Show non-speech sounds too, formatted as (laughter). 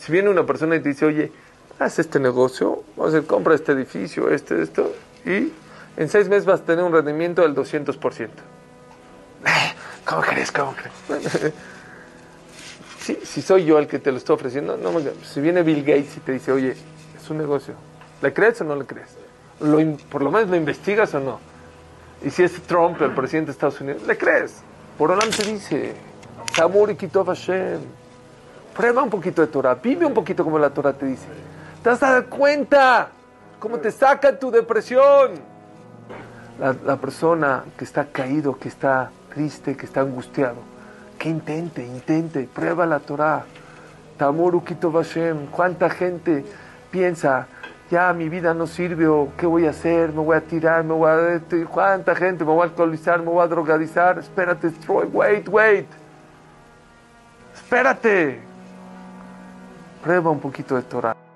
Si viene una persona y te dice, oye, haz este negocio, vamos a hacer, compra este edificio, este, esto, y en seis meses vas a tener un rendimiento del 200%. (laughs) ¿Cómo crees? ¿Cómo crees? (laughs) Sí, si soy yo el que te lo estoy ofreciendo, no me- si viene Bill Gates y te dice, oye, es un negocio, ¿le crees o no le crees? Lo por lo menos lo investigas o no. Y si es Trump, el presidente de Estados Unidos, ¿le crees? Por Olam te dice, Sabur y Kitov Hashem. Prueba un poquito de Torah, vive un poquito como la Torah te dice. ¿Te has dado cuenta cómo te saca tu depresión? La, persona que está caído, que está triste, que está angustiado, que intente, intente, prueba la Torah. Tamur Kitov Hashem. ¿Cuánta gente piensa, ya mi vida no sirve, o qué voy a hacer? Me voy a tirar, me voy a. este, ¿Cuánta gente? Me voy a alcoholizar, me voy a drogadizar. Espérate, wait, wait. Espérate. Prueba un poquito de Torah.